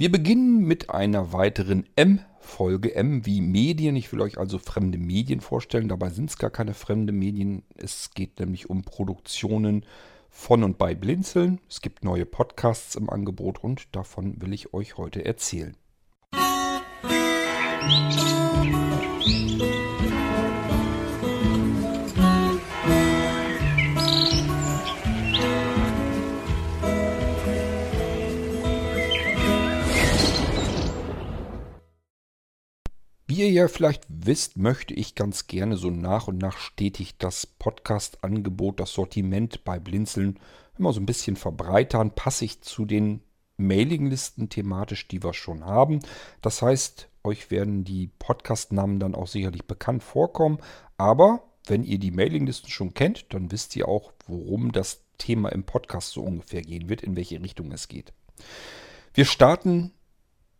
Wir beginnen mit einer weiteren M-Folge. M wie Medien. Ich will euch also fremde Medien vorstellen. Dabei sind es gar keine fremde Medien. Es geht nämlich um Produktionen von und bei Blinzeln. Es gibt neue Podcasts im Angebot und davon will ich euch heute erzählen. Musik ihr vielleicht wisst, möchte ich ganz gerne so nach und nach stetig das Podcast-Angebot, das Sortiment bei Blinzeln immer so ein bisschen verbreitern, passig zu den Mailinglisten thematisch, die wir schon haben. Das heißt, euch werden die Podcast-Namen dann auch sicherlich bekannt vorkommen. Aber wenn ihr die Mailinglisten schon kennt, dann wisst ihr auch, worum das Thema im Podcast so ungefähr gehen wird, in welche Richtung es geht. Wir starten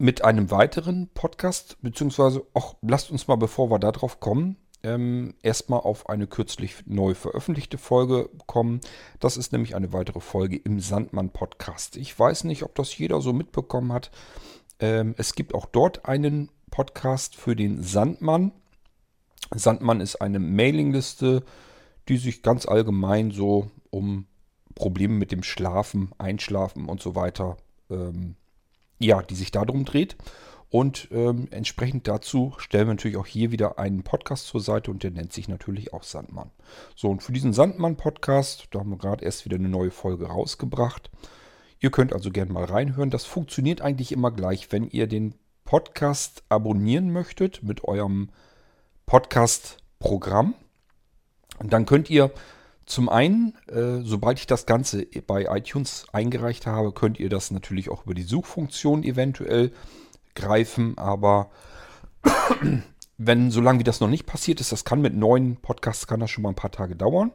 mit einem weiteren Podcast, beziehungsweise, ach, lasst uns mal, bevor wir darauf kommen, ähm, erstmal auf eine kürzlich neu veröffentlichte Folge kommen. Das ist nämlich eine weitere Folge im Sandmann-Podcast. Ich weiß nicht, ob das jeder so mitbekommen hat. Ähm, es gibt auch dort einen Podcast für den Sandmann. Sandmann ist eine Mailingliste, die sich ganz allgemein so um Probleme mit dem Schlafen, Einschlafen und so weiter ähm, ja, die sich darum dreht. Und ähm, entsprechend dazu stellen wir natürlich auch hier wieder einen Podcast zur Seite und der nennt sich natürlich auch Sandmann. So, und für diesen Sandmann-Podcast, da haben wir gerade erst wieder eine neue Folge rausgebracht. Ihr könnt also gerne mal reinhören. Das funktioniert eigentlich immer gleich, wenn ihr den Podcast abonnieren möchtet mit eurem Podcast-Programm. Dann könnt ihr zum einen, äh, sobald ich das Ganze bei iTunes eingereicht habe, könnt ihr das natürlich auch über die Suchfunktion eventuell greifen, aber wenn, solange wie das noch nicht passiert ist, das kann mit neuen Podcasts, kann das schon mal ein paar Tage dauern.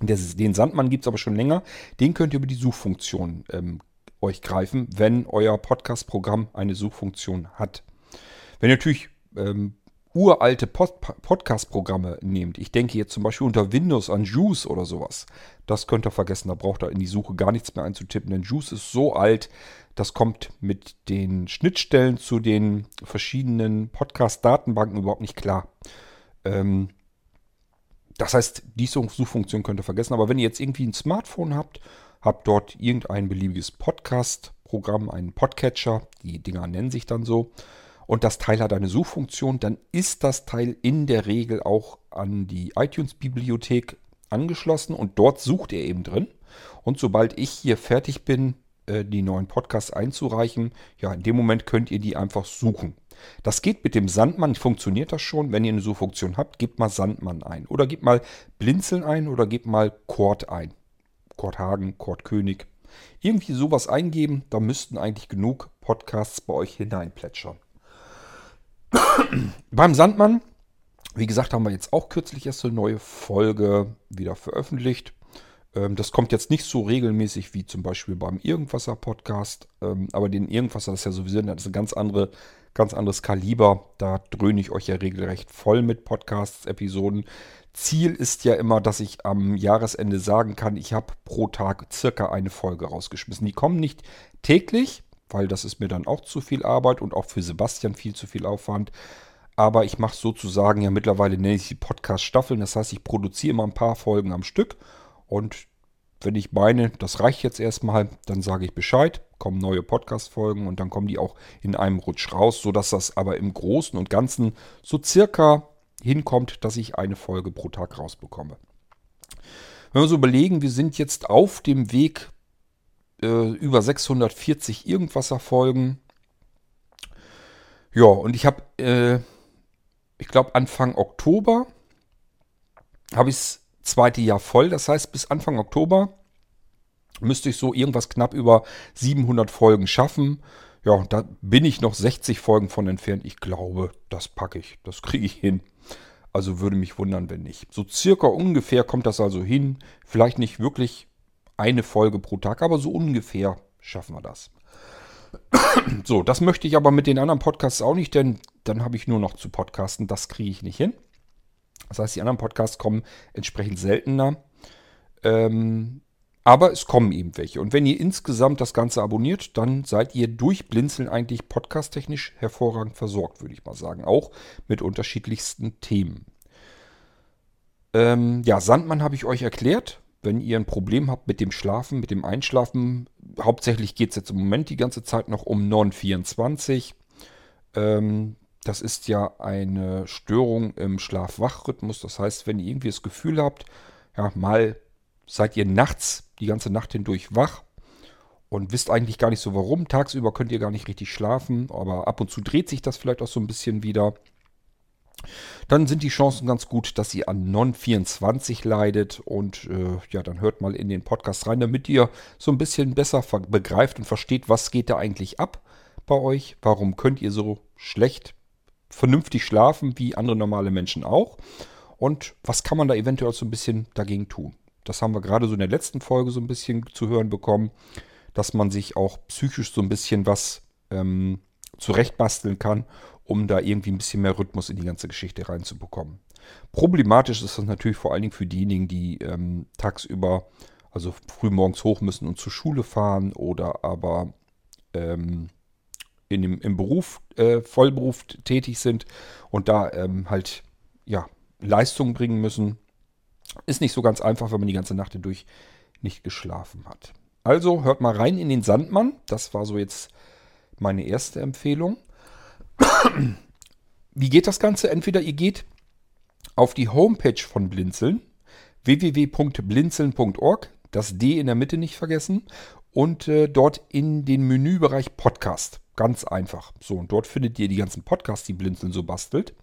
Den Sandmann gibt es aber schon länger. Den könnt ihr über die Suchfunktion ähm, euch greifen, wenn euer Podcast-Programm eine Suchfunktion hat. Wenn ihr natürlich ähm, uralte Pod Podcast-Programme nehmt, ich denke jetzt zum Beispiel unter Windows an Juice oder sowas, das könnt ihr vergessen, da braucht ihr in die Suche gar nichts mehr einzutippen, denn Juice ist so alt, das kommt mit den Schnittstellen zu den verschiedenen Podcast-Datenbanken überhaupt nicht klar. Ähm, das heißt, die Suchfunktion könnt ihr vergessen, aber wenn ihr jetzt irgendwie ein Smartphone habt, habt dort irgendein beliebiges Podcast-Programm, einen Podcatcher, die Dinger nennen sich dann so, und das Teil hat eine Suchfunktion, dann ist das Teil in der Regel auch an die iTunes-Bibliothek angeschlossen und dort sucht er eben drin. Und sobald ich hier fertig bin, äh, die neuen Podcasts einzureichen, ja, in dem Moment könnt ihr die einfach suchen. Das geht mit dem Sandmann, funktioniert das schon. Wenn ihr eine Suchfunktion habt, gebt mal Sandmann ein. Oder gebt mal Blinzeln ein oder gebt mal Kord ein. Kord Hagen, Kord König. Irgendwie sowas eingeben, da müssten eigentlich genug Podcasts bei euch hineinplätschern. Beim Sandmann, wie gesagt, haben wir jetzt auch kürzlich erst eine neue Folge wieder veröffentlicht. Ähm, das kommt jetzt nicht so regelmäßig wie zum Beispiel beim Irgendwasser Podcast. Ähm, aber den Irgendwasser ist ja sowieso das ist ein ganz, andere, ganz anderes Kaliber. Da dröhne ich euch ja regelrecht voll mit Podcasts, Episoden. Ziel ist ja immer, dass ich am Jahresende sagen kann, ich habe pro Tag circa eine Folge rausgeschmissen. Die kommen nicht täglich, weil das ist mir dann auch zu viel Arbeit und auch für Sebastian viel zu viel Aufwand. Aber ich mache sozusagen ja mittlerweile, nenne ich sie Podcast-Staffeln. Das heißt, ich produziere immer ein paar Folgen am Stück. Und wenn ich meine, das reicht jetzt erstmal, dann sage ich Bescheid, kommen neue Podcast-Folgen und dann kommen die auch in einem Rutsch raus, sodass das aber im Großen und Ganzen so circa hinkommt, dass ich eine Folge pro Tag rausbekomme. Wenn wir so überlegen, wir sind jetzt auf dem Weg äh, über 640 irgendwas Folgen. Ja, und ich habe, äh, ich glaube, Anfang Oktober habe ich das zweite Jahr voll. Das heißt, bis Anfang Oktober müsste ich so irgendwas knapp über 700 Folgen schaffen. Ja, da bin ich noch 60 Folgen von entfernt. Ich glaube, das packe ich. Das kriege ich hin. Also würde mich wundern, wenn nicht. So circa ungefähr kommt das also hin. Vielleicht nicht wirklich eine Folge pro Tag, aber so ungefähr schaffen wir das. So, das möchte ich aber mit den anderen Podcasts auch nicht, denn dann habe ich nur noch zu podcasten. Das kriege ich nicht hin. Das heißt, die anderen Podcasts kommen entsprechend seltener. Ähm, Aber es kommen eben welche. Und wenn ihr insgesamt das Ganze abonniert, dann seid ihr durch Blinzeln eigentlich podcasttechnisch hervorragend versorgt, würde ich mal sagen. Auch mit unterschiedlichsten Themen. Ähm, ja, Sandmann habe ich euch erklärt. Wenn ihr ein Problem habt mit dem Schlafen, mit dem Einschlafen, hauptsächlich geht es jetzt im Moment die ganze Zeit noch um Non-24. Ähm, das ist ja eine Störung im Schlaf-Wach-Rhythmus. Das heißt, wenn ihr irgendwie das Gefühl habt, ja, mal seid ihr nachts die ganze Nacht hindurch wach und wisst eigentlich gar nicht so warum. Tagsüber könnt ihr gar nicht richtig schlafen, aber ab und zu dreht sich das vielleicht auch so ein bisschen wieder. Dann sind die Chancen ganz gut, dass ihr an Non-24 leidet und äh, ja, dann hört mal in den Podcast rein, damit ihr so ein bisschen besser begreift und versteht, was geht da eigentlich ab bei euch. Warum könnt ihr so schlecht vernünftig schlafen, wie andere normale Menschen auch? Und was kann man da eventuell so ein bisschen dagegen tun? Das haben wir gerade so in der letzten Folge so ein bisschen zu hören bekommen, dass man sich auch psychisch so ein bisschen was ähm, zurechtbasteln kann, um da irgendwie ein bisschen mehr Rhythmus in die ganze Geschichte reinzubekommen. Problematisch ist das natürlich vor allen Dingen für diejenigen, die ähm, tagsüber, also früh morgens hoch müssen und zur Schule fahren oder aber ähm, in dem, im Beruf, äh, Vollberuf tätig sind und da ähm, halt ja, Leistung bringen müssen. Ist nicht so ganz einfach, wenn man die ganze Nacht hindurch nicht geschlafen hat. Also hört mal rein in den Sandmann. Das war so jetzt meine erste Empfehlung. Wie geht das Ganze? Entweder ihr geht auf die Homepage von Blinzeln, www.blinzeln.org, das D in der Mitte nicht vergessen, und äh, dort in den Menübereich Podcast. Ganz einfach. So, und dort findet ihr die ganzen Podcasts, die Blinzeln so bastelt.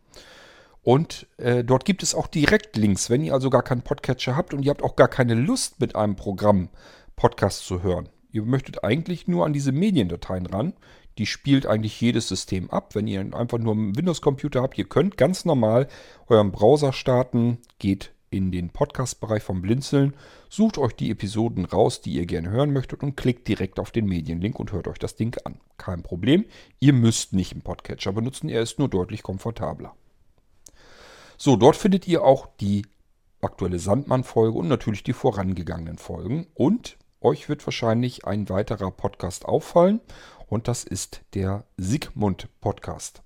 Und äh, dort gibt es auch direkt Links, wenn ihr also gar keinen Podcatcher habt und ihr habt auch gar keine Lust mit einem Programm Podcast zu hören. Ihr möchtet eigentlich nur an diese Mediendateien ran. Die spielt eigentlich jedes System ab. Wenn ihr einfach nur einen Windows-Computer habt, ihr könnt ganz normal euren Browser starten, geht in den Podcast-Bereich vom Blinzeln, sucht euch die Episoden raus, die ihr gerne hören möchtet und klickt direkt auf den Medienlink und hört euch das Ding an. Kein Problem, ihr müsst nicht einen Podcatcher benutzen, er ist nur deutlich komfortabler. So, dort findet ihr auch die aktuelle Sandmann-Folge und natürlich die vorangegangenen Folgen. Und euch wird wahrscheinlich ein weiterer Podcast auffallen und das ist der Sigmund-Podcast.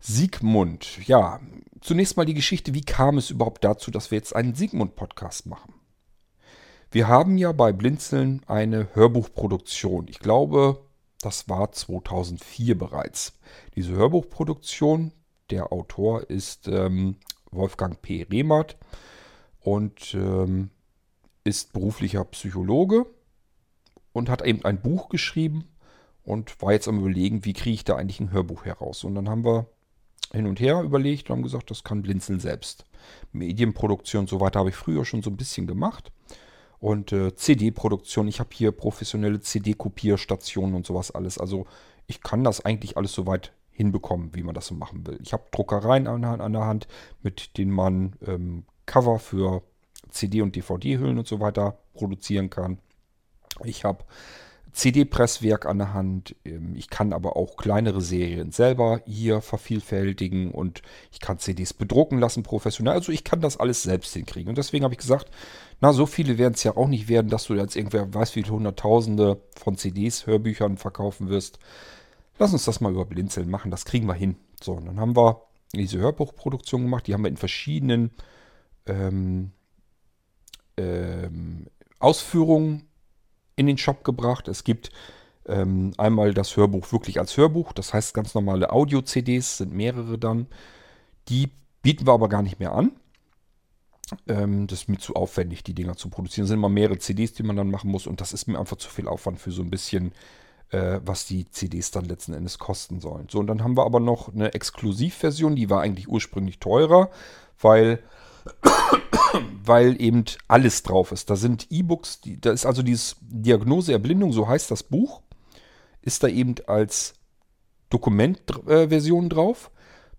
Sigmund, ja, zunächst mal die Geschichte, wie kam es überhaupt dazu, dass wir jetzt einen Sigmund-Podcast machen? Wir haben ja bei Blinzeln eine Hörbuchproduktion. Ich glaube, das war 2004 bereits. Diese Hörbuchproduktion, der Autor ist ähm, Wolfgang P. Rehmert und ähm, ist beruflicher Psychologe und hat eben ein Buch geschrieben und war jetzt am überlegen, wie kriege ich da eigentlich ein Hörbuch heraus. Und dann haben wir hin und her überlegt und haben gesagt, das kann Blinzeln selbst. Medienproduktion und so weiter habe ich früher schon so ein bisschen gemacht. Und äh, CD-Produktion, ich habe hier professionelle CD-Kopierstationen und sowas alles. Also ich kann das eigentlich alles soweit hinbekommen, wie man das so machen will. Ich habe Druckereien an, an, der Hand, mit denen man ähm, Cover für CD- und DVD-Hüllen und so weiter produzieren kann. Ich habe CD-Presswerk an der Hand. Ähm, ich kann aber auch kleinere Serien selber hier vervielfältigen und ich kann CDs bedrucken lassen professionell. Also ich kann das alles selbst hinkriegen. Und deswegen habe ich gesagt, na, so viele werden es ja auch nicht werden, dass du jetzt irgendwer weiß, wie viele Hunderttausende von CDs, Hörbüchern verkaufen wirst. Lass uns das mal über Blinzeln machen, das kriegen wir hin. So, und dann haben wir diese Hörbuchproduktion gemacht, die haben wir in verschiedenen ähm, ähm, Ausführungen in den Shop gebracht. Es gibt ähm, einmal das Hörbuch wirklich als Hörbuch, das heißt ganz normale Audio-CDs, sind mehrere dann. Die bieten wir aber gar nicht mehr an. Ähm, das ist mir zu aufwendig, die Dinger zu produzieren. Es sind immer mehrere CDs, die man dann machen muss und das ist mir einfach zu viel Aufwand für so ein bisschen äh, was die CDs dann letzten Endes kosten sollen. So, und dann haben wir aber noch eine Exklusivversion, die war eigentlich ursprünglich teurer, weil, weil eben alles drauf ist. Da sind E-Books, da ist also dieses Diagnose Erblindung, so heißt das Buch, ist da eben als Dokumentversion äh, drauf.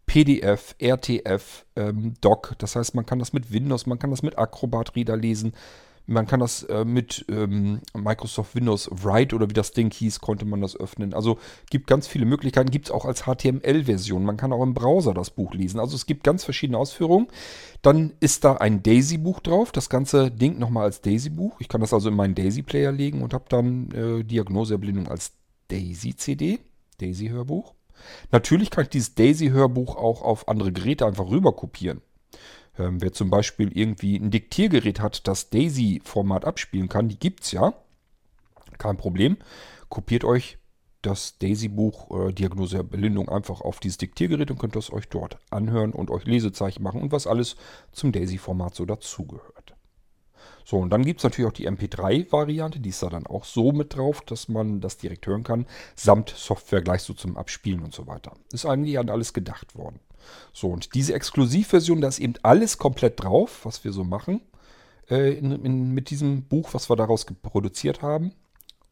PDF, RTF, ähm, Doc. Das heißt, man kann das mit Windows, man kann das mit Acrobat Reader lesen Man kann das äh, mit ähm, Microsoft Windows Write oder wie das Ding hieß, konnte man das öffnen. Also gibt ganz viele Möglichkeiten. Gibt es auch als HTML-Version. Man kann auch im Browser das Buch lesen. Also es gibt ganz verschiedene Ausführungen. Dann ist da ein Daisy-Buch drauf. Das ganze Ding nochmal als Daisy-Buch. Ich kann das also in meinen Daisy-Player legen und habe dann äh, Diagnoseerblindung als Daisy-CD, Daisy-Hörbuch. Natürlich kann ich dieses Daisy-Hörbuch auch auf andere Geräte einfach rüber kopieren. Ähm, wer zum Beispiel irgendwie ein Diktiergerät hat, das Daisy-Format abspielen kann, die gibt es ja. Kein Problem. Kopiert euch das Daisy-Buch äh, Diagnose der Belindung einfach auf dieses Diktiergerät und könnt es euch dort anhören und euch Lesezeichen machen und was alles zum Daisy-Format so dazugehört. So, und dann gibt es natürlich auch die MP3-Variante, die ist da dann auch so mit drauf, dass man das direkt hören kann, samt Software gleich so zum Abspielen und so weiter. Ist eigentlich an alles gedacht worden. So, und diese Exklusivversion, da ist eben alles komplett drauf, was wir so machen. Äh, in, in, mit diesem Buch, was wir daraus produziert haben.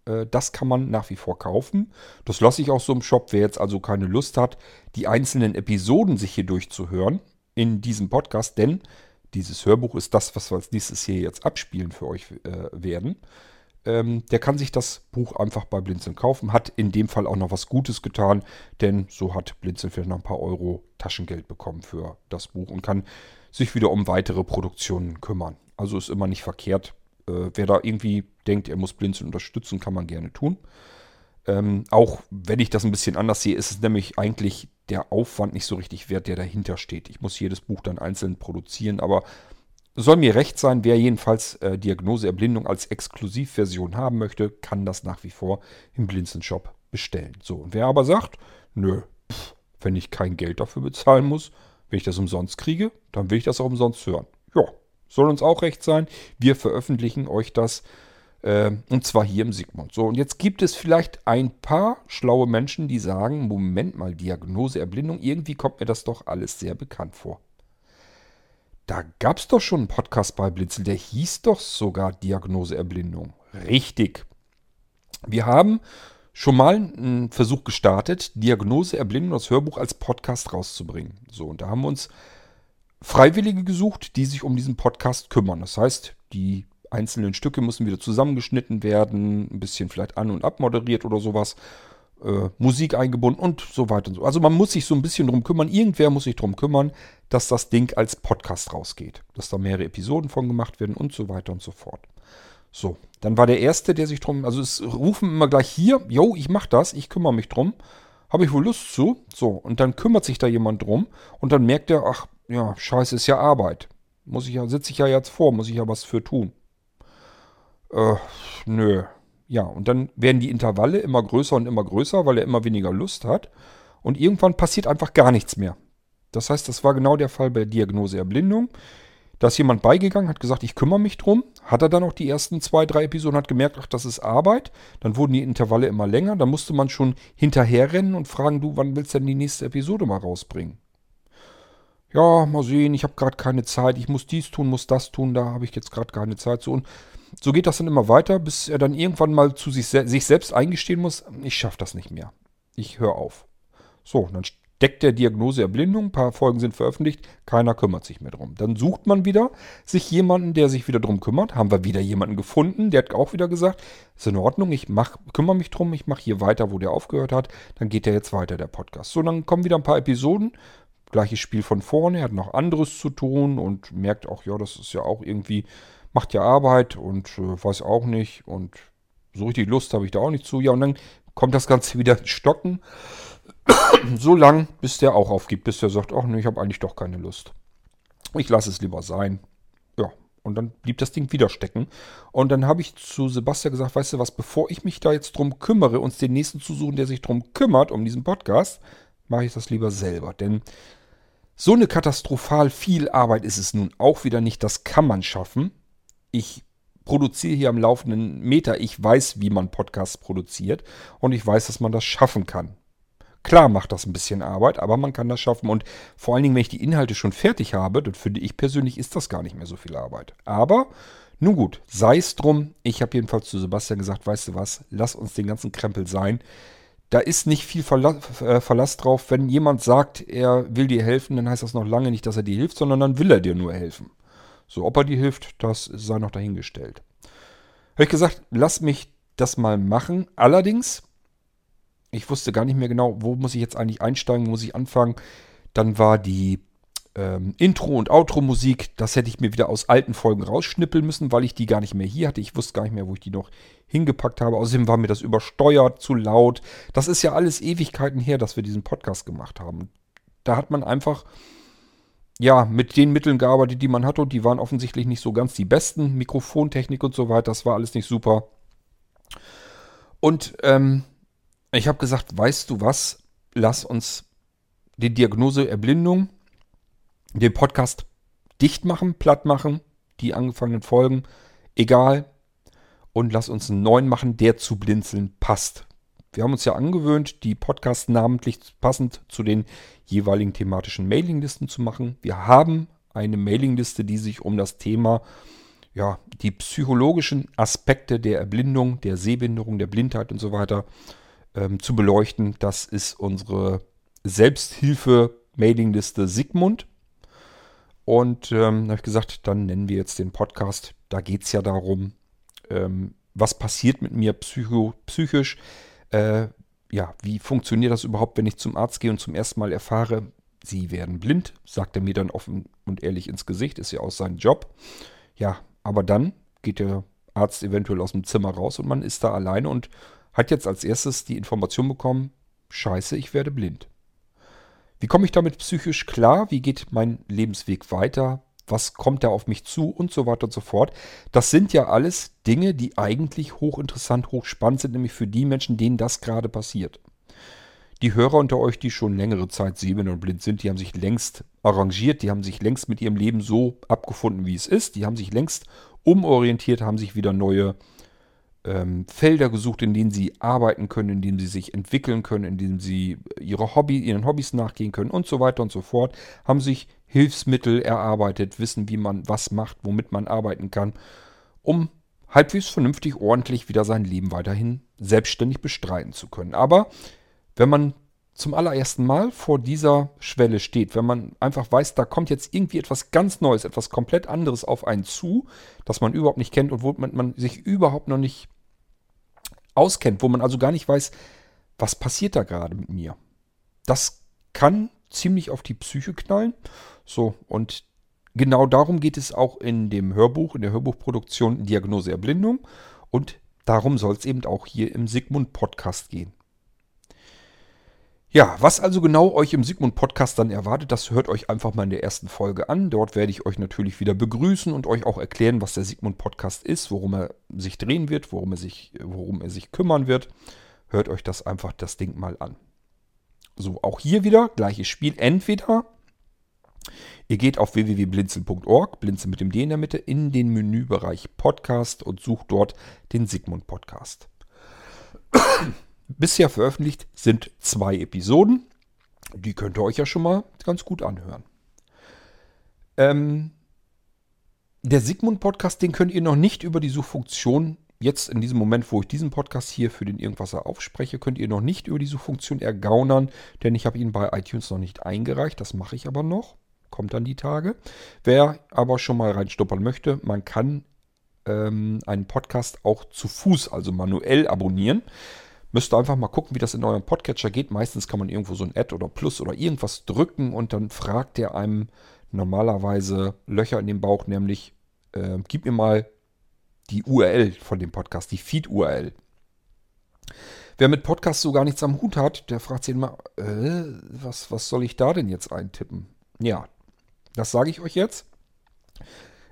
Äh, das kann man nach wie vor kaufen. Das lasse ich auch so im Shop. Wer jetzt also keine Lust hat, die einzelnen Episoden sich hier durchzuhören in diesem Podcast, denn dieses Hörbuch ist das, was wir als nächstes hier jetzt abspielen für euch äh, werden ähm, der kann sich das Buch einfach bei Blinzeln kaufen. Hat in dem Fall auch noch was Gutes getan, denn so hat Blinzeln vielleicht noch ein paar Euro Taschengeld bekommen für das Buch und kann sich wieder um weitere Produktionen kümmern. Also ist immer nicht verkehrt. Äh, wer da irgendwie denkt, er muss Blinzeln unterstützen, kann man gerne tun. Ähm, auch wenn ich das ein bisschen anders sehe, ist es nämlich eigentlich der Aufwand nicht so richtig wert, der dahinter steht. Ich muss jedes Buch dann einzeln produzieren, aber soll mir recht sein, wer jedenfalls äh, Diagnoseerblindung als Exklusivversion haben möchte, kann das nach wie vor im Blinzeln-Shop bestellen. So, und wer aber sagt, nö, pff, wenn ich kein Geld dafür bezahlen muss, wenn ich das umsonst kriege, dann will ich das auch umsonst hören. Ja, soll uns auch recht sein. Wir veröffentlichen euch das äh, und zwar hier im Sigmund. So, und jetzt gibt es vielleicht ein paar schlaue Menschen, die sagen, Moment mal, Diagnoseerblindung, irgendwie kommt mir das doch alles sehr bekannt vor. Da gab es doch schon einen Podcast bei Blitzel, der hieß doch sogar Diagnoseerblindung. Richtig. Wir haben schon mal einen Versuch gestartet, Diagnoseerblindung, das Hörbuch als Podcast rauszubringen. So, und da haben wir uns Freiwillige gesucht, die sich um diesen Podcast kümmern. Das heißt, die einzelnen Stücke müssen wieder zusammengeschnitten werden, ein bisschen vielleicht an- und abmoderiert oder sowas äh, Musik eingebunden und so weiter und so. Also man muss sich so ein bisschen drum kümmern. Irgendwer muss sich drum kümmern, dass das Ding als Podcast rausgeht. Dass da mehrere Episoden von gemacht werden und so weiter und so fort. So, dann war der Erste, der sich drum, also es rufen immer gleich hier, yo, ich mach das, ich kümmere mich drum. Habe ich wohl Lust zu? So, und dann kümmert sich da jemand drum und dann merkt er, ach, ja, scheiße, ist ja Arbeit. Muss ich ja, sitze ich ja jetzt vor, muss ich ja was für tun. Äh, nö, ja, und dann werden die Intervalle immer größer und immer größer, weil er immer weniger Lust hat. Und irgendwann passiert einfach gar nichts mehr. Das heißt, das war genau der Fall bei Diagnose Erblindung. Da ist jemand beigegangen, hat gesagt, ich kümmere mich drum. Hat er dann auch die ersten zwei, drei Episoden, hat gemerkt, ach, das ist Arbeit. Dann wurden die Intervalle immer länger. Dann musste man schon hinterherrennen und fragen, du, wann willst du denn die nächste Episode mal rausbringen? Ja, mal sehen, ich habe gerade keine Zeit. Ich muss dies tun, muss das tun. Da habe ich jetzt gerade keine Zeit zu. Und so geht das dann immer weiter, bis er dann irgendwann mal zu sich, sich selbst eingestehen muss, ich schaffe das nicht mehr. Ich höre auf. So, dann steckt der Diagnose Erblindung, ein paar Folgen sind veröffentlicht, keiner kümmert sich mehr drum. Dann sucht man wieder sich jemanden, der sich wieder drum kümmert. Haben wir wieder jemanden gefunden, der hat auch wieder gesagt, ist in Ordnung, ich mach, kümmere mich drum, ich mache hier weiter, wo der aufgehört hat. Dann geht der jetzt weiter, der Podcast. So, dann kommen wieder ein paar Episoden, gleiches Spiel von vorne, er hat noch anderes zu tun und merkt auch, ja, das ist ja auch irgendwie macht ja Arbeit und äh, weiß auch nicht und so richtig Lust habe ich da auch nicht zu. Ja, und dann kommt das Ganze wieder ins Stocken. so lang, bis der auch aufgibt, bis der sagt, ach nee, ich habe eigentlich doch keine Lust. Ich lasse es lieber sein. Ja, und dann blieb das Ding wieder stecken. Und dann habe ich zu Sebastian gesagt, weißt du was, bevor ich mich da jetzt drum kümmere, uns den nächsten zu suchen, der sich drum kümmert, um diesen Podcast, mache ich das lieber selber. Denn so eine katastrophal viel Arbeit ist es nun auch wieder nicht. Das kann man schaffen ich produziere hier am laufenden Meter. Ich weiß, wie man Podcasts produziert und ich weiß, dass man das schaffen kann. Klar macht das ein bisschen Arbeit, aber man kann das schaffen. Und vor allen Dingen, wenn ich die Inhalte schon fertig habe, dann finde ich persönlich, ist das gar nicht mehr so viel Arbeit. Aber nun gut, sei es drum. Ich habe jedenfalls zu Sebastian gesagt, weißt du was, lass uns den ganzen Krempel sein. Da ist nicht viel Verlass, äh, Verlass drauf. Wenn jemand sagt, er will dir helfen, dann heißt das noch lange nicht, dass er dir hilft, sondern dann will er dir nur helfen. So, ob er dir hilft, das sei noch dahingestellt. Habe ich gesagt, lass mich das mal machen. Allerdings, ich wusste gar nicht mehr genau, wo muss ich jetzt eigentlich einsteigen, wo muss ich anfangen. Dann war die ähm, Intro- und Outro-Musik, das hätte ich mir wieder aus alten Folgen rausschnippeln müssen, weil ich die gar nicht mehr hier hatte. Ich wusste gar nicht mehr, wo ich die noch hingepackt habe. Außerdem war mir das übersteuert, zu laut. Das ist ja alles Ewigkeiten her, dass wir diesen Podcast gemacht haben. Da hat man einfach, ja, mit den Mitteln gearbeitet, die man hatte und die waren offensichtlich nicht so ganz die besten. Mikrofontechnik und so weiter, das war alles nicht super. Und ähm, ich habe gesagt, weißt du was, lass uns die Diagnose Erblindung den Podcast dicht machen, platt machen, die angefangenen Folgen, egal. Und lass uns einen neuen machen, der zu Blinzeln passt. Wir haben uns ja angewöhnt, die Podcasts namentlich passend zu den jeweiligen thematischen Mailinglisten zu machen. Wir haben eine Mailingliste, die sich um das Thema, ja, die psychologischen Aspekte der Erblindung, der Sehbehinderung, der Blindheit und so weiter ähm, zu beleuchten. Das ist unsere Selbsthilfe-Mailingliste Sigmund. Und ähm, habe ich gesagt, dann nennen wir jetzt den Podcast. Da geht es ja darum, ähm, was passiert mit mir psycho, psychisch. Äh, ja, wie funktioniert das überhaupt, wenn ich zum Arzt gehe und zum ersten Mal erfahre, Sie werden blind, sagt er mir dann offen und ehrlich ins Gesicht, ist ja auch sein Job. Ja, aber dann geht der Arzt eventuell aus dem Zimmer raus und man ist da alleine und hat jetzt als erstes die Information bekommen, scheiße, ich werde blind. Wie komme ich damit psychisch klar? Wie geht mein Lebensweg weiter? Was kommt da auf mich zu? Und so weiter und so fort. Das sind ja alles Dinge, die eigentlich hochinteressant, hochspannend sind, nämlich für die Menschen, denen das gerade passiert. Die Hörer unter euch, die schon längere Zeit sehend und blind sind, die haben sich längst arrangiert, die haben sich längst mit ihrem Leben so abgefunden, wie es ist, die haben sich längst umorientiert, haben sich wieder neue ähm, Felder gesucht, in denen sie arbeiten können, in denen sie sich entwickeln können, in denen sie ihre Hobby, ihren Hobbys nachgehen können und so weiter und so fort, haben sich Hilfsmittel erarbeitet, wissen, wie man was macht, womit man arbeiten kann, um halbwegs vernünftig, ordentlich wieder sein Leben weiterhin selbstständig bestreiten zu können. Aber wenn man zum allerersten Mal vor dieser Schwelle steht, wenn man einfach weiß, da kommt jetzt irgendwie etwas ganz Neues, etwas komplett anderes auf einen zu, das man überhaupt nicht kennt und wo man, man sich überhaupt noch nicht auskennt, wo man also gar nicht weiß, was passiert da gerade mit mir. Das kann ziemlich auf die Psyche knallen. So, und genau darum geht es auch in dem Hörbuch, in der Hörbuchproduktion Diagnose Erblindung. Und darum soll es eben auch hier im Sigmund Podcast gehen. Ja, was also genau euch im Sigmund Podcast dann erwartet, das hört euch einfach mal in der ersten Folge an. Dort werde ich euch natürlich wieder begrüßen und euch auch erklären, was der Sigmund Podcast ist, worum er sich drehen wird, worum er sich, worum er sich kümmern wird. Hört euch das einfach das Ding mal an. So, auch hier wieder gleiches Spiel. Entweder ihr geht auf www.blinzel.org, blinzel mit dem D in der Mitte, in den Menübereich Podcast und sucht dort den Sigmund Podcast. Bisher veröffentlicht sind zwei Episoden. Die könnt ihr euch ja schon mal ganz gut anhören. Ähm, der Sigmund-Podcast, den könnt ihr noch nicht über die Suchfunktion, jetzt in diesem Moment, wo ich diesen Podcast hier für den Irgendwasser aufspreche, könnt ihr noch nicht über die Suchfunktion ergaunern, denn ich habe ihn bei iTunes noch nicht eingereicht. Das mache ich aber noch. Kommt dann die Tage. Wer aber schon mal reinstuppern möchte, man kann ähm, einen Podcast auch zu Fuß, also manuell abonnieren. Müsst ihr einfach mal gucken, wie das in eurem Podcatcher geht. Meistens kann man irgendwo so ein Add oder Plus oder irgendwas drücken und dann fragt der einem normalerweise Löcher in den Bauch, nämlich äh, gib mir mal die URL von dem Podcast, die Feed-URL. Wer mit Podcasts so gar nichts am Hut hat, der fragt sich immer, äh, was, was soll ich da denn jetzt eintippen? Ja, das sage ich euch jetzt.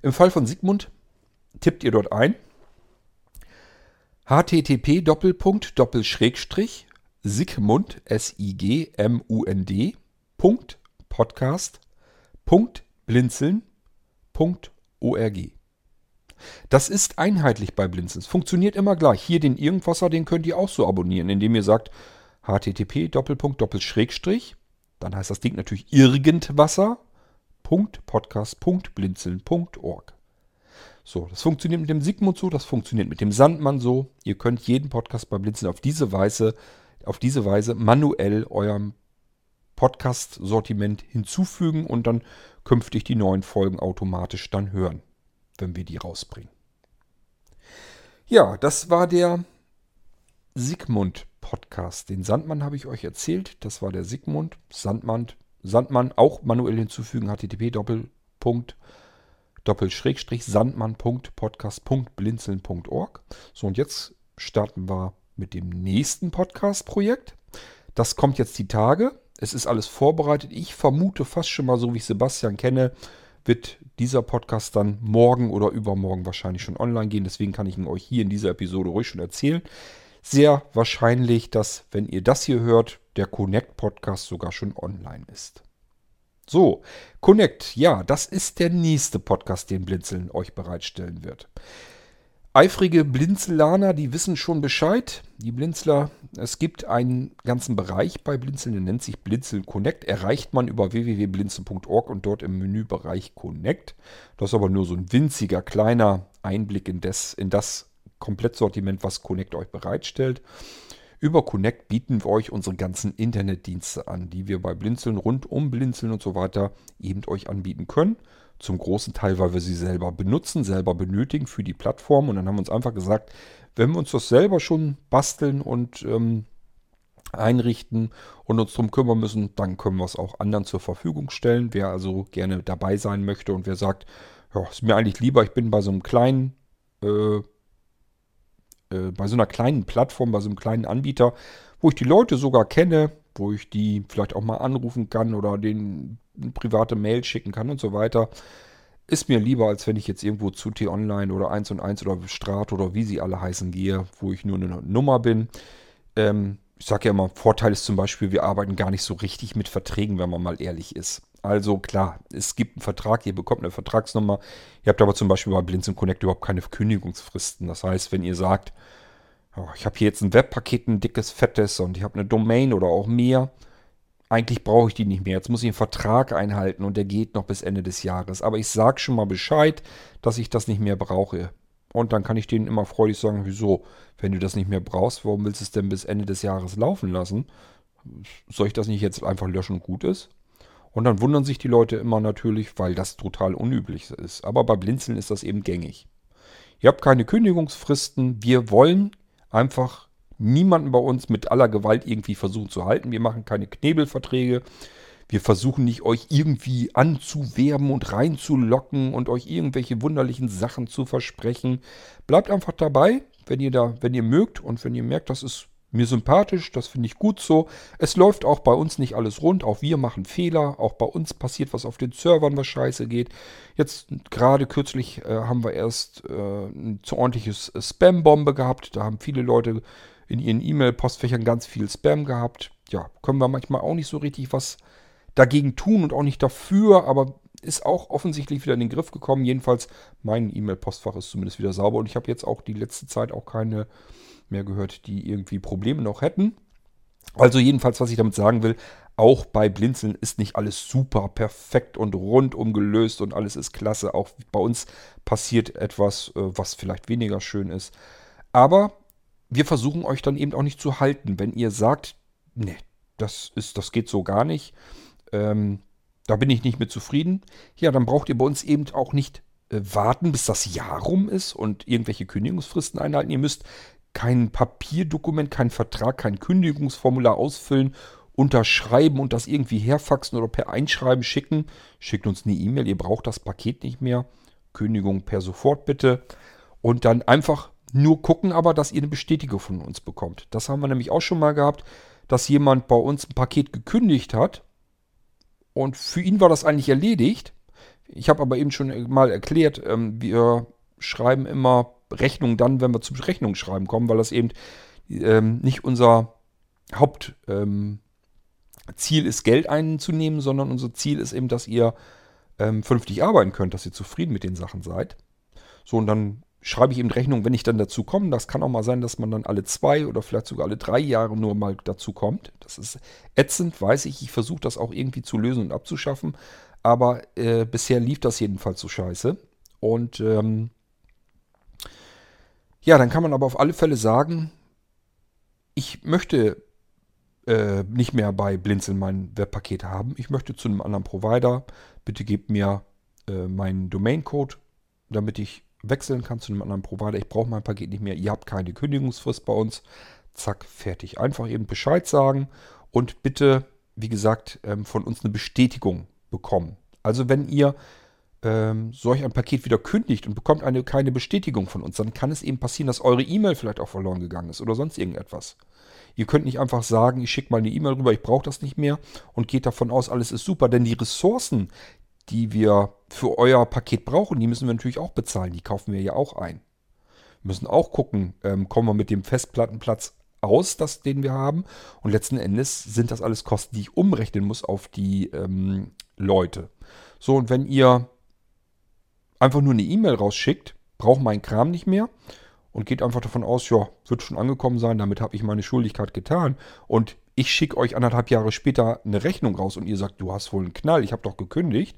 Im Fall von Sigmund tippt ihr dort ein http Doppelpunkt Doppelschrägstrich sigmund s i g m u n d Punkt Podcast Punkt blinzeln Punkt org. Das ist einheitlich bei Blinzeln. Es funktioniert immer gleich. Hier den Irgendwasser, den könnt ihr auch so abonnieren, indem ihr sagt http Doppelpunkt Doppelschrägstrich. Dann heißt das Ding natürlich Irgendwasser. Punkt Podcast Punkt blinzeln Punkt org. So, das funktioniert mit dem Sigmund so, das funktioniert mit dem Sandmann so. Ihr könnt jeden Podcast bei Blinzeln auf diese Weise, auf diese Weise manuell eurem Podcast-Sortiment hinzufügen und dann künftig die neuen Folgen automatisch dann hören, wenn wir die rausbringen. Ja, das war der Sigmund Podcast. Den Sandmann habe ich euch erzählt. Das war der Sigmund. Sandmann, Sandmann auch manuell hinzufügen. http Doppelpunkt Doppelschrägstrich sandmann.podcast.blinzeln.org. So, und jetzt starten wir mit dem nächsten Podcast-Projekt. Das kommt jetzt die Tage. Es ist alles vorbereitet. Ich vermute fast schon mal, so wie ich Sebastian kenne, wird dieser Podcast dann morgen oder übermorgen wahrscheinlich schon online gehen. Deswegen kann ich ihn euch hier in dieser Episode ruhig schon erzählen. Sehr wahrscheinlich, dass, wenn ihr das hier hört, der Connect Podcast sogar schon online ist. So, Connect, ja, das ist der nächste Podcast, den Blinzeln euch bereitstellen wird. Eifrige Blinzelaner, die wissen schon Bescheid. Die Blinzler, es gibt einen ganzen Bereich bei Blinzeln, der nennt sich Blinzeln Connect. Erreicht man über www.blinzeln.org und dort im Menübereich Connect. Das ist aber nur so ein winziger, kleiner Einblick in das, in das Komplettsortiment, was Connect euch bereitstellt. Über Connect bieten wir euch unsere ganzen Internetdienste an, die wir bei Blinzeln rund um Blinzeln und so weiter eben euch anbieten können. Zum großen Teil, weil wir sie selber benutzen, selber benötigen für die Plattform. Und dann haben wir uns einfach gesagt, wenn wir uns das selber schon basteln und ähm, einrichten und uns darum kümmern müssen, dann können wir es auch anderen zur Verfügung stellen. Wer also gerne dabei sein möchte und wer sagt, ja, ist mir eigentlich lieber, ich bin bei so einem kleinen, äh, äh, bei so einer kleinen Plattform, bei so einem kleinen Anbieter, wo ich die Leute sogar kenne, wo ich die vielleicht auch mal anrufen kann oder den eine private Mail schicken kann und so weiter. Ist mir lieber, als wenn ich jetzt irgendwo zu T-Online oder 1 und 1 oder Strat oder wie sie alle heißen gehe, wo ich nur eine Nummer bin. Ähm, ich sage ja immer, Vorteil ist zum Beispiel, wir arbeiten gar nicht so richtig mit Verträgen, wenn man mal ehrlich ist. Also klar, es gibt einen Vertrag, ihr bekommt eine Vertragsnummer. Ihr habt aber zum Beispiel bei Blinzeln Connect überhaupt keine Kündigungsfristen. Das heißt, wenn ihr sagt, oh, ich habe hier jetzt ein Webpaket, ein dickes, fettes und ich habe eine Domain oder auch mehr, eigentlich brauche ich die nicht mehr. Jetzt muss ich einen Vertrag einhalten und der geht noch bis Ende des Jahres. Aber ich sage schon mal Bescheid, dass ich das nicht mehr brauche. Und dann kann ich denen immer freudig sagen, wieso, wenn du das nicht mehr brauchst, warum willst du es denn bis Ende des Jahres laufen lassen? Soll ich das nicht jetzt einfach löschen und gut ist? Und dann wundern sich die Leute immer natürlich, weil das total unüblich ist. Aber bei Blinzeln ist das eben gängig. Ihr habt keine Kündigungsfristen. Wir wollen einfach niemanden bei uns mit aller Gewalt irgendwie versuchen zu halten. Wir machen keine Knebelverträge. Wir versuchen nicht, euch irgendwie anzuwerben und reinzulocken und euch irgendwelche wunderlichen Sachen zu versprechen. Bleibt einfach dabei, wenn ihr da, wenn ihr mögt und wenn ihr merkt, das ist mir sympathisch, das finde ich gut so. Es läuft auch bei uns nicht alles rund, auch wir machen Fehler, auch bei uns passiert was auf den Servern, was scheiße geht. Jetzt gerade kürzlich äh, haben wir erst äh, eine zu ordentliches Spam-Bombe gehabt, da haben viele Leute in ihren E-Mail-Postfächern ganz viel Spam gehabt. Ja, können wir manchmal auch nicht so richtig was dagegen tun und auch nicht dafür, aber ist auch offensichtlich wieder in den Griff gekommen. Jedenfalls mein E-Mail-Postfach ist zumindest wieder sauber und ich habe jetzt auch die letzte Zeit auch keine mehr gehört, die irgendwie Probleme noch hätten. Also jedenfalls, was ich damit sagen will, auch bei Blinzeln ist nicht alles super perfekt und rundum gelöst und alles ist klasse. Auch bei uns passiert etwas, äh, was vielleicht weniger schön ist. Aber wir versuchen euch dann eben auch nicht zu halten. Wenn ihr sagt, nee, das, ist, das geht so gar nicht, ähm, da bin ich nicht mit zufrieden, ja, dann braucht ihr bei uns eben auch nicht äh, warten, bis das Jahr rum ist und irgendwelche Kündigungsfristen einhalten. Ihr müsst kein Papierdokument, kein Vertrag, kein Kündigungsformular ausfüllen, unterschreiben und das irgendwie herfaxen oder per Einschreiben schicken. Schickt uns eine E-Mail, ihr braucht das Paket nicht mehr. Kündigung per sofort bitte. Und dann einfach nur gucken aber, dass ihr eine Bestätigung von uns bekommt. Das haben wir nämlich auch schon mal gehabt, dass jemand bei uns ein Paket gekündigt hat und für ihn war das eigentlich erledigt. Ich habe aber eben schon mal erklärt, ähm, wir schreiben immer Rechnung dann, wenn wir zum Rechnungsschreiben kommen, weil das eben ähm, nicht unser Hauptziel ähm, ist, Geld einzunehmen, sondern unser Ziel ist eben, dass ihr ähm, vernünftig arbeiten könnt, dass ihr zufrieden mit den Sachen seid. So, und dann schreibe ich eben Rechnung, wenn ich dann dazu komme. Das kann auch mal sein, dass man dann alle zwei oder vielleicht sogar alle drei Jahre nur mal dazu kommt. Das ist ätzend, weiß ich. Ich versuche das auch irgendwie zu lösen und abzuschaffen. Aber äh, bisher lief das jedenfalls so scheiße. Und ähm, ja, dann kann man aber auf alle Fälle sagen, ich möchte äh, nicht mehr bei Blinzeln mein Webpaket haben. Ich möchte zu einem anderen Provider. Bitte gebt mir äh, meinen Domaincode, damit ich wechseln kann zu einem anderen Provider. Ich brauche mein Paket nicht mehr. Ihr habt keine Kündigungsfrist bei uns. Zack, fertig. Einfach eben Bescheid sagen und bitte, wie gesagt, ähm, von uns eine Bestätigung bekommen. Also wenn ihr ähm, solch ein Paket wieder kündigt und bekommt eine, keine Bestätigung von uns, dann kann es eben passieren, dass eure E-Mail vielleicht auch verloren gegangen ist oder sonst irgendetwas. Ihr könnt nicht einfach sagen, ich schicke mal eine E-Mail rüber, ich brauche das nicht mehr und geht davon aus, alles ist super, denn die Ressourcen, die wir für euer Paket brauchen, die müssen wir natürlich auch bezahlen. Die kaufen wir ja auch ein. Wir müssen auch gucken, ähm, kommen wir mit dem Festplattenplatz aus, das, den wir haben. Und letzten Endes sind das alles Kosten, die ich umrechnen muss auf die ähm, Leute. So, und wenn ihr einfach nur eine E-Mail rausschickt, braucht mein Kram nicht mehr und geht einfach davon aus, ja, wird schon angekommen sein, damit habe ich meine Schuldigkeit getan. Und ich schicke euch anderthalb Jahre später eine Rechnung raus und ihr sagt, du hast wohl einen Knall, ich habe doch gekündigt.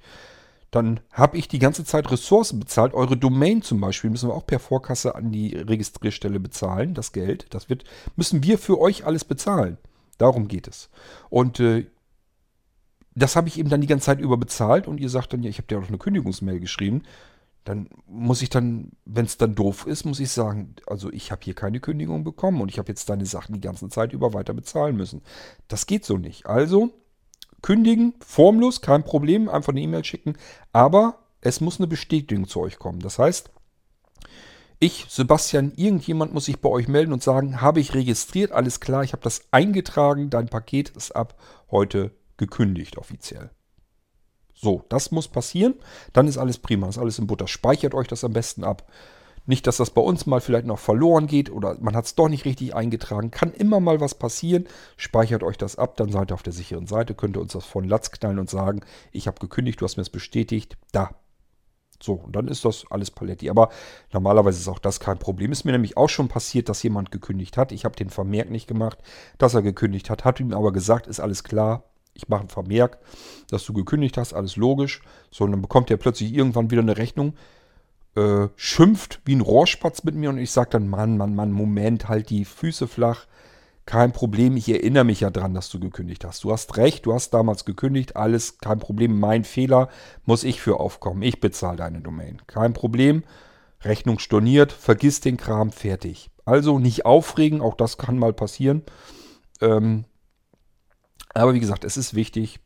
Dann habe ich die ganze Zeit Ressourcen bezahlt. Eure Domain zum Beispiel müssen wir auch per Vorkasse an die Registrierstelle bezahlen, das Geld. Das wird, müssen wir für euch alles bezahlen. Darum geht es. Und äh, das habe ich eben dann die ganze Zeit über bezahlt und ihr sagt dann, ja, ich habe dir auch noch eine Kündigungsmail geschrieben. Dann muss ich dann, wenn es dann doof ist, muss ich sagen, also ich habe hier keine Kündigung bekommen und ich habe jetzt deine Sachen die ganze Zeit über weiter bezahlen müssen. Das geht so nicht. Also kündigen, formlos, kein Problem, einfach eine E-Mail schicken, aber es muss eine Bestätigung zu euch kommen. Das heißt, ich, Sebastian, irgendjemand muss sich bei euch melden und sagen, habe ich registriert, alles klar, ich habe das eingetragen, dein Paket ist ab heute gekündigt offiziell. So, das muss passieren. Dann ist alles prima, ist alles in Butter. Speichert euch das am besten ab. Nicht, dass das bei uns mal vielleicht noch verloren geht oder man hat es doch nicht richtig eingetragen. Kann immer mal was passieren. Speichert euch das ab, dann seid ihr auf der sicheren Seite. Könnt ihr uns das von Latz knallen und sagen, ich habe gekündigt, du hast mir das bestätigt. Da. So, und dann ist das alles Paletti. Aber normalerweise ist auch das kein Problem. Ist mir nämlich auch schon passiert, dass jemand gekündigt hat. Ich habe den Vermerk nicht gemacht, dass er gekündigt hat. Hat ihm aber gesagt, ist alles klar, ich mache einen Vermerk, dass du gekündigt hast, alles logisch. So, und dann bekommt er plötzlich irgendwann wieder eine Rechnung, äh, schimpft wie ein Rohrspatz mit mir und ich sage dann, Mann, Mann, Mann, Moment, halt die Füße flach. Kein Problem, ich erinnere mich ja dran, dass du gekündigt hast. Du hast recht, du hast damals gekündigt, alles kein Problem, mein Fehler, muss ich für aufkommen. Ich bezahle deine Domain. Kein Problem, Rechnung storniert, vergiss den Kram, fertig. Also nicht aufregen, auch das kann mal passieren. Ähm, aber wie gesagt, es ist wichtig,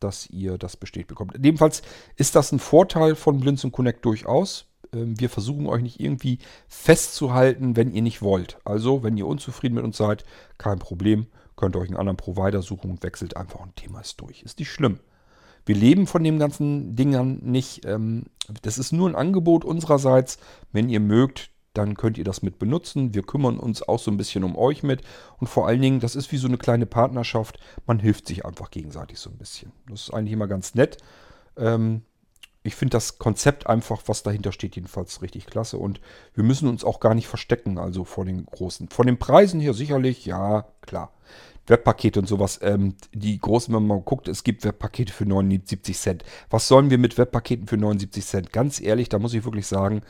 dass ihr das bestätigt bekommt. Jedenfalls ist das ein Vorteil von Blinzeln Connect durchaus. Ähm, wir versuchen euch nicht irgendwie festzuhalten, wenn ihr nicht wollt. Also, wenn ihr unzufrieden mit uns seid, kein Problem. Könnt ihr euch einen anderen Provider suchen und wechselt einfach ein Thema ist durch. Ist nicht schlimm. Wir leben von den ganzen Dingern nicht. Ähm, das ist nur ein Angebot unsererseits. Wenn ihr mögt, dann könnt ihr das mit benutzen. Wir kümmern uns auch so ein bisschen um euch mit. Und vor allen Dingen, das ist wie so eine kleine Partnerschaft. Man hilft sich einfach gegenseitig so ein bisschen. Das ist eigentlich immer ganz nett. Ähm, ich finde das Konzept einfach, was dahinter steht, jedenfalls richtig klasse. Und wir müssen uns auch gar nicht verstecken, also vor den großen. Von den Preisen hier sicherlich, ja, klar. Webpakete und sowas. Ähm, die großen, wenn man guckt, es gibt Webpakete für 79 Cent. Was sollen wir mit Webpaketen für 79 Cent? Ganz ehrlich, da muss ich wirklich sagen,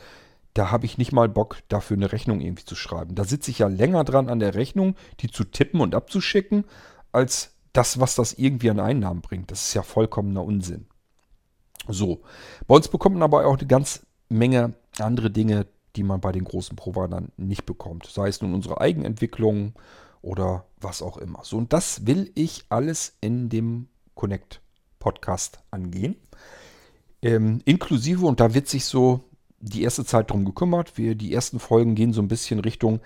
da habe ich nicht mal Bock, dafür eine Rechnung irgendwie zu schreiben. Da sitze ich ja länger dran an der Rechnung, die zu tippen und abzuschicken, als das, was das irgendwie an Einnahmen bringt. Das ist ja vollkommener Unsinn. So, bei uns bekommt man aber auch eine ganz Menge andere Dinge, die man bei den großen Providern nicht bekommt. Sei es nun unsere Eigenentwicklung oder was auch immer. So, und das will ich alles in dem Connect Podcast angehen. Ähm, inklusive, und da wird sich so die erste Zeit darum gekümmert. Wir, die ersten Folgen gehen so ein bisschen Richtung,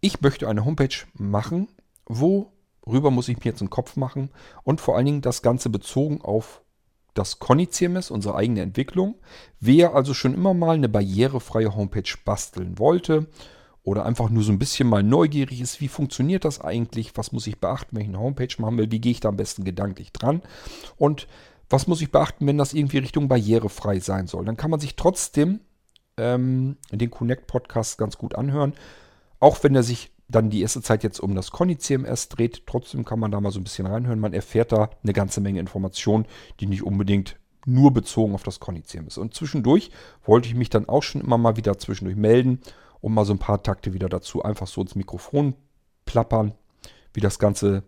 ich möchte eine Homepage machen, worüber muss ich mir jetzt einen Kopf machen und vor allen Dingen das Ganze bezogen auf das Conny CMS, unsere eigene Entwicklung. Wer also schon immer mal eine barrierefreie Homepage basteln wollte oder einfach nur so ein bisschen mal neugierig ist, wie funktioniert das eigentlich, was muss ich beachten, wenn ich eine Homepage machen will, wie gehe ich da am besten gedanklich dran und was muss ich beachten, wenn das irgendwie Richtung barrierefrei sein soll. Dann kann man sich trotzdem ähm, den Connect Podcast ganz gut anhören. Auch wenn er sich dann die erste Zeit jetzt um das Conny CMS dreht, trotzdem kann man da mal so ein bisschen reinhören. Man erfährt da eine ganze Menge Informationen, die nicht unbedingt nur bezogen auf das Conny CMS. Und zwischendurch wollte ich mich dann auch schon immer mal wieder zwischendurch melden und mal so ein paar Takte wieder dazu einfach so ins Mikrofon plappern, wie das Ganze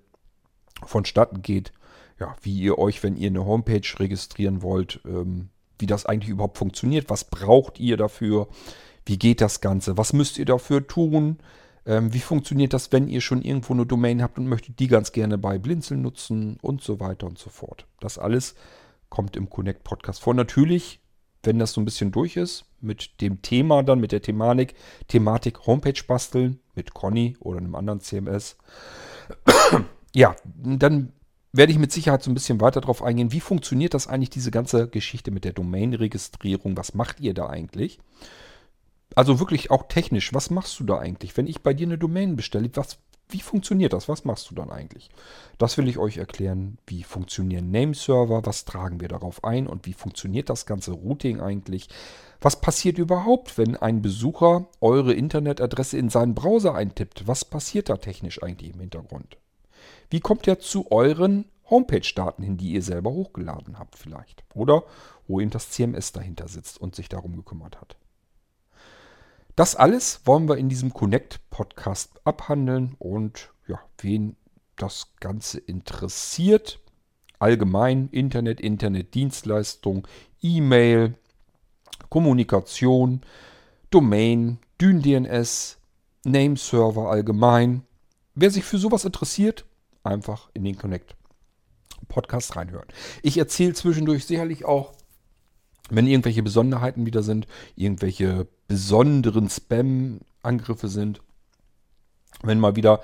vonstatten geht. Ja, wie ihr euch, wenn ihr eine Homepage registrieren wollt, ähm, wie das eigentlich überhaupt funktioniert. Was braucht ihr dafür? Wie geht das Ganze? Was müsst ihr dafür tun? Ähm, wie funktioniert das, wenn ihr schon irgendwo eine Domain habt und möchtet die ganz gerne bei Blinzeln nutzen und so weiter und so fort. Das alles kommt im Connect Podcast vor. Natürlich, wenn das so ein bisschen durch ist, mit dem Thema dann, mit der Thematik, Thematik Homepage basteln, mit Conny oder einem anderen CMS. ja, dann werde ich mit Sicherheit so ein bisschen weiter darauf eingehen, wie funktioniert das eigentlich, diese ganze Geschichte mit der Domain-Registrierung? Was macht ihr da eigentlich? Also wirklich auch technisch, was machst du da eigentlich? Wenn ich bei dir eine Domain bestelle, was, wie funktioniert das? Was machst du dann eigentlich? Das will ich euch erklären. Wie funktionieren Nameserver? Was tragen wir darauf ein? Und wie funktioniert das ganze Routing eigentlich? Was passiert überhaupt, wenn ein Besucher eure Internetadresse in seinen Browser eintippt? Was passiert da technisch eigentlich im Hintergrund? Wie kommt er zu euren Homepage-Daten hin, die ihr selber hochgeladen habt vielleicht? Oder wo eben das CMS dahinter sitzt und sich darum gekümmert hat? Das alles wollen wir in diesem Connect-Podcast abhandeln und ja, wen das Ganze interessiert, allgemein Internet, Internetdienstleistung, E-Mail, Kommunikation, Domain, DynDNS, Nameserver allgemein. Wer sich für sowas interessiert, einfach in den Connect Podcast reinhören. Ich erzähle zwischendurch sicherlich auch, wenn irgendwelche Besonderheiten wieder sind, irgendwelche besonderen Spam-Angriffe sind. Wenn mal wieder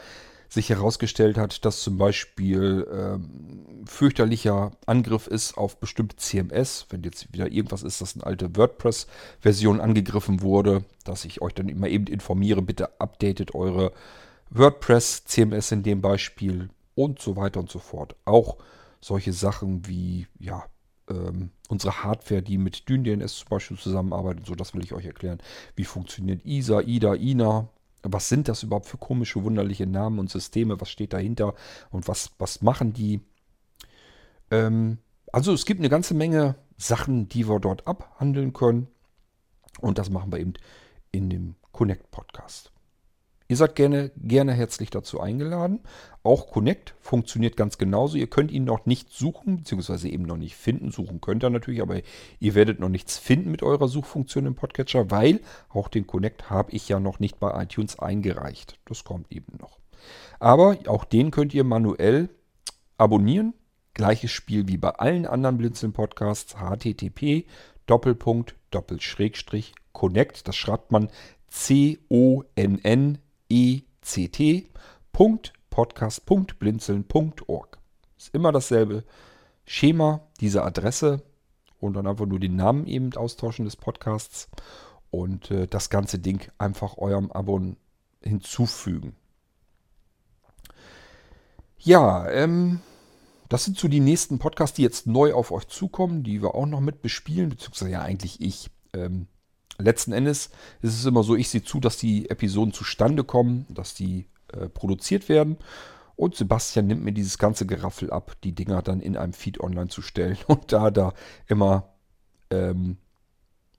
sich herausgestellt hat, dass zum Beispiel ähm, fürchterlicher Angriff ist auf bestimmte CMS, wenn jetzt wieder irgendwas ist, dass eine alte WordPress-Version angegriffen wurde, dass ich euch dann immer eben informiere, bitte updatet eure WordPress-CMS in dem Beispiel und so weiter und so fort. Auch solche Sachen wie, ja, ähm, unsere Hardware, die mit DynDNS zum Beispiel zusammenarbeitet. So, das will ich euch erklären. Wie funktioniert ISA, IDA, INA? Was sind das überhaupt für komische, wunderliche Namen und Systeme? Was steht dahinter? Und was, was machen die? Ähm, also es gibt eine ganze Menge Sachen, die wir dort abhandeln können. Und das machen wir eben in dem Connect Podcast. Ihr seid gerne, gerne herzlich dazu eingeladen. Auch Connect funktioniert ganz genauso. Ihr könnt ihn noch nicht suchen, beziehungsweise eben noch nicht finden. Suchen könnt ihr natürlich, aber ihr werdet noch nichts finden mit eurer Suchfunktion im Podcatcher, weil auch den Connect habe ich ja noch nicht bei iTunes eingereicht. Das kommt eben noch. Aber auch den könnt ihr manuell abonnieren. Gleiches Spiel wie bei allen anderen Blinzeln-Podcasts. HTTP Doppelpunkt Doppelschrägstrich Connect. Das schreibt man C-O-N-N ect.podcast.blinzeln.org. Ist immer dasselbe Schema, diese Adresse und dann einfach nur den Namen eben austauschen des Podcasts und äh, das ganze Ding einfach eurem Abon hinzufügen. Ja, ähm, das sind so die nächsten Podcasts, die jetzt neu auf euch zukommen, die wir auch noch mit bespielen, beziehungsweise ja eigentlich ich. Ähm, letzten Endes ist es immer so, ich sehe zu, dass die Episoden zustande kommen, dass die äh, produziert werden. Und Sebastian nimmt mir dieses ganze Geraffel ab, die Dinger dann in einem Feed online zu stellen. Und da da immer ähm,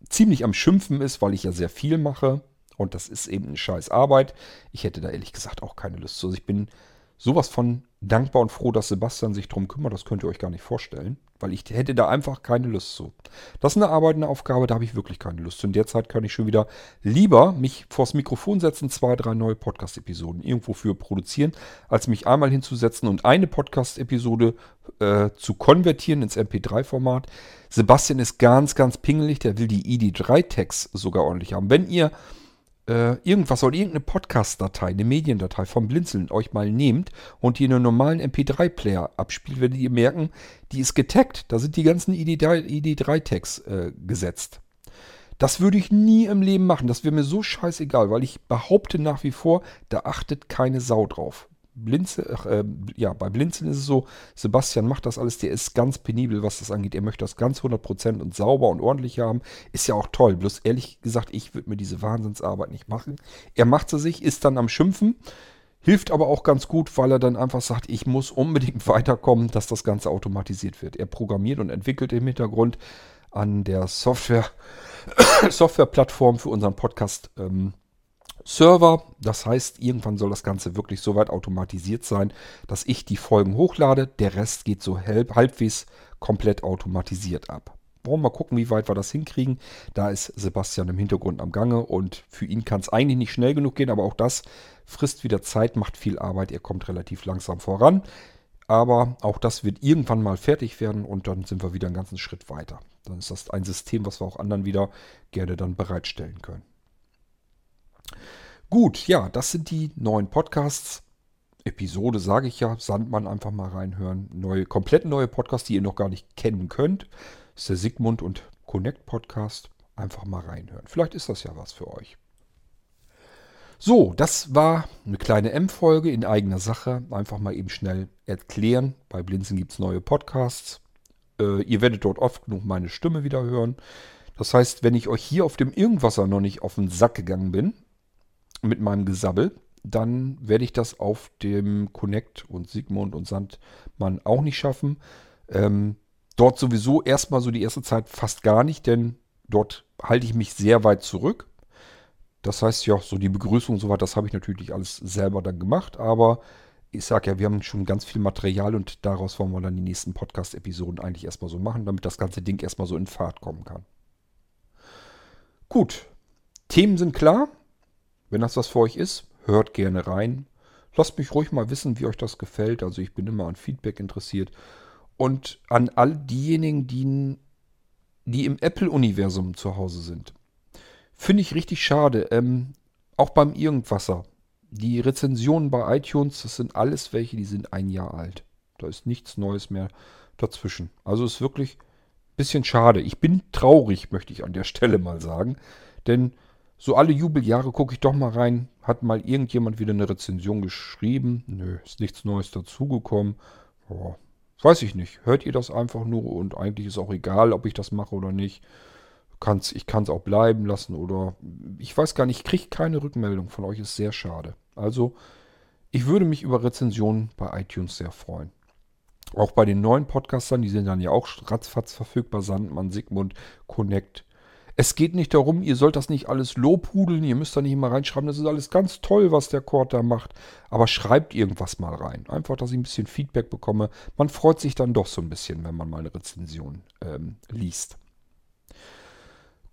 ziemlich am Schimpfen ist, weil ich ja sehr viel mache. Und das ist eben eine scheiß Arbeit. Ich hätte da ehrlich gesagt auch keine Lust zu. Also ich bin sowas von dankbar und froh, dass Sebastian sich darum kümmert. Das könnt ihr euch gar nicht vorstellen. Weil ich hätte da einfach keine Lust zu. Das ist eine arbeitende Aufgabe, da habe ich wirklich keine Lust zu. In der Zeit kann ich schon wieder lieber mich vors Mikrofon setzen, zwei, drei neue Podcast-Episoden irgendwo für produzieren, als mich einmal hinzusetzen und eine Podcast-Episode äh, zu konvertieren ins MP3-Format. Sebastian ist ganz, ganz pingelig, der will die ID3-Tags sogar ordentlich haben. Wenn ihr äh, irgendwas oder irgendeine Podcast-Datei, eine Mediendatei vom Blinzeln euch mal nehmt und die in einen normalen MP3-Player abspielt, werdet ihr merken, die ist getaggt. Da sind die ganzen ID3-Tags äh, gesetzt. Das würde ich nie im Leben machen. Das wäre mir so scheißegal, weil ich behaupte nach wie vor, da achtet keine Sau drauf. Blinze, ach, äh, ja, bei Blinzeln ist es so, Sebastian macht das alles, der ist ganz penibel, was das angeht. Er möchte das ganz 100% und sauber und ordentlich haben. Ist ja auch toll. Bloß ehrlich gesagt, ich würde mir diese Wahnsinnsarbeit nicht machen. Er macht sie sich, ist dann am Schimpfen, hilft aber auch ganz gut, weil er dann einfach sagt, ich muss unbedingt weiterkommen, dass das Ganze automatisiert wird. Er programmiert und entwickelt im Hintergrund an der Software, Softwareplattform für unseren Podcast. Ähm, Server. Das heißt, irgendwann soll das Ganze wirklich so weit automatisiert sein, dass ich die Folgen hochlade. Der Rest geht so halb, halbwegs komplett automatisiert ab. Wollen wir mal gucken, wie weit wir das hinkriegen. Da ist Sebastian im Hintergrund am Gange und für ihn kann es eigentlich nicht schnell genug gehen, aber auch das frisst wieder Zeit, macht viel Arbeit. Er kommt relativ langsam voran. Aber auch das wird irgendwann mal fertig werden und dann sind wir wieder einen ganzen Schritt weiter. Dann ist das ein System, was wir auch anderen wieder gerne dann bereitstellen können. Gut, ja, das sind die neuen Podcasts. Episode sage ich ja, Sandmann einfach mal reinhören. Neue, komplett neue Podcasts, die ihr noch gar nicht kennen könnt. Das ist der Sigmund und Connect Podcast. Einfach mal reinhören. Vielleicht ist das ja was für euch. So, das war eine kleine M-Folge in eigener Sache. Einfach mal eben schnell erklären. Bei Blinzen gibt es neue Podcasts. Äh, ihr werdet dort oft genug meine Stimme wieder hören. Das heißt, wenn ich euch hier auf dem Irgendwasser noch nicht auf den Sack gegangen bin, mit meinem Gesabbel, dann werde ich das auf dem Connect und Sigmund und Sandmann auch nicht schaffen. Ähm, dort sowieso erstmal so die erste Zeit fast gar nicht, denn dort halte ich mich sehr weit zurück. Das heißt ja, so die Begrüßung und so weiter, das habe ich natürlich alles selber dann gemacht, aber ich sage ja, wir haben schon ganz viel Material und daraus wollen wir dann die nächsten Podcast-Episoden eigentlich erstmal so machen, damit das ganze Ding erstmal so in Fahrt kommen kann. Gut, Themen sind klar. Wenn das was für euch ist, hört gerne rein. Lasst mich ruhig mal wissen, wie euch das gefällt. Also ich bin immer an Feedback interessiert. Und an all diejenigen, die, die im Apple-Universum zu Hause sind. Finde ich richtig schade. Ähm, auch beim Irgendwasser. Die Rezensionen bei iTunes, das sind alles welche, die sind ein Jahr alt. Da ist nichts Neues mehr dazwischen. Also ist wirklich ein bisschen schade. Ich bin traurig, möchte ich an der Stelle mal sagen. Denn so alle Jubeljahre gucke ich doch mal rein. Hat mal irgendjemand wieder eine Rezension geschrieben? Nö, ist nichts Neues dazugekommen. Oh, weiß ich nicht. Hört ihr das einfach nur und eigentlich ist auch egal, ob ich das mache oder nicht. Kann's, ich kann es auch bleiben lassen oder ich weiß gar nicht, ich kriege keine Rückmeldung von euch, ist sehr schade. Also, ich würde mich über Rezensionen bei iTunes sehr freuen. Auch bei den neuen Podcastern, die sind dann ja auch ratzfatz verfügbar, Sandmann, Sigmund, Connect, es geht nicht darum, ihr sollt das nicht alles lobhudeln, ihr müsst da nicht immer reinschreiben, das ist alles ganz toll, was der Chord da macht. Aber schreibt irgendwas mal rein. Einfach, dass ich ein bisschen Feedback bekomme. Man freut sich dann doch so ein bisschen, wenn man mal eine Rezension ähm, liest.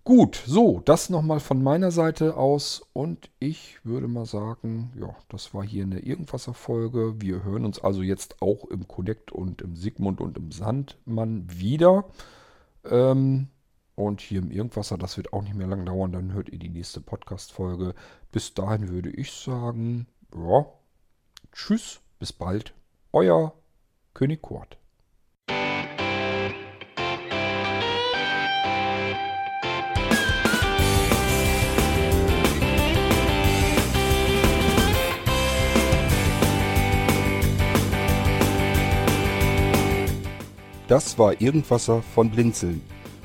Gut, so, das nochmal von meiner Seite aus und ich würde mal sagen, ja, das war hier eine Irgendwasser-Folge. Wir hören uns also jetzt auch im Connect und im Sigmund und im Sandmann wieder. Ähm, und hier im Irgendwasser, das wird auch nicht mehr lang dauern, dann hört ihr die nächste Podcast-Folge. Bis dahin würde ich sagen, ja, tschüss, bis bald, euer König Kurt. Das war Irgendwasser von Blinzeln.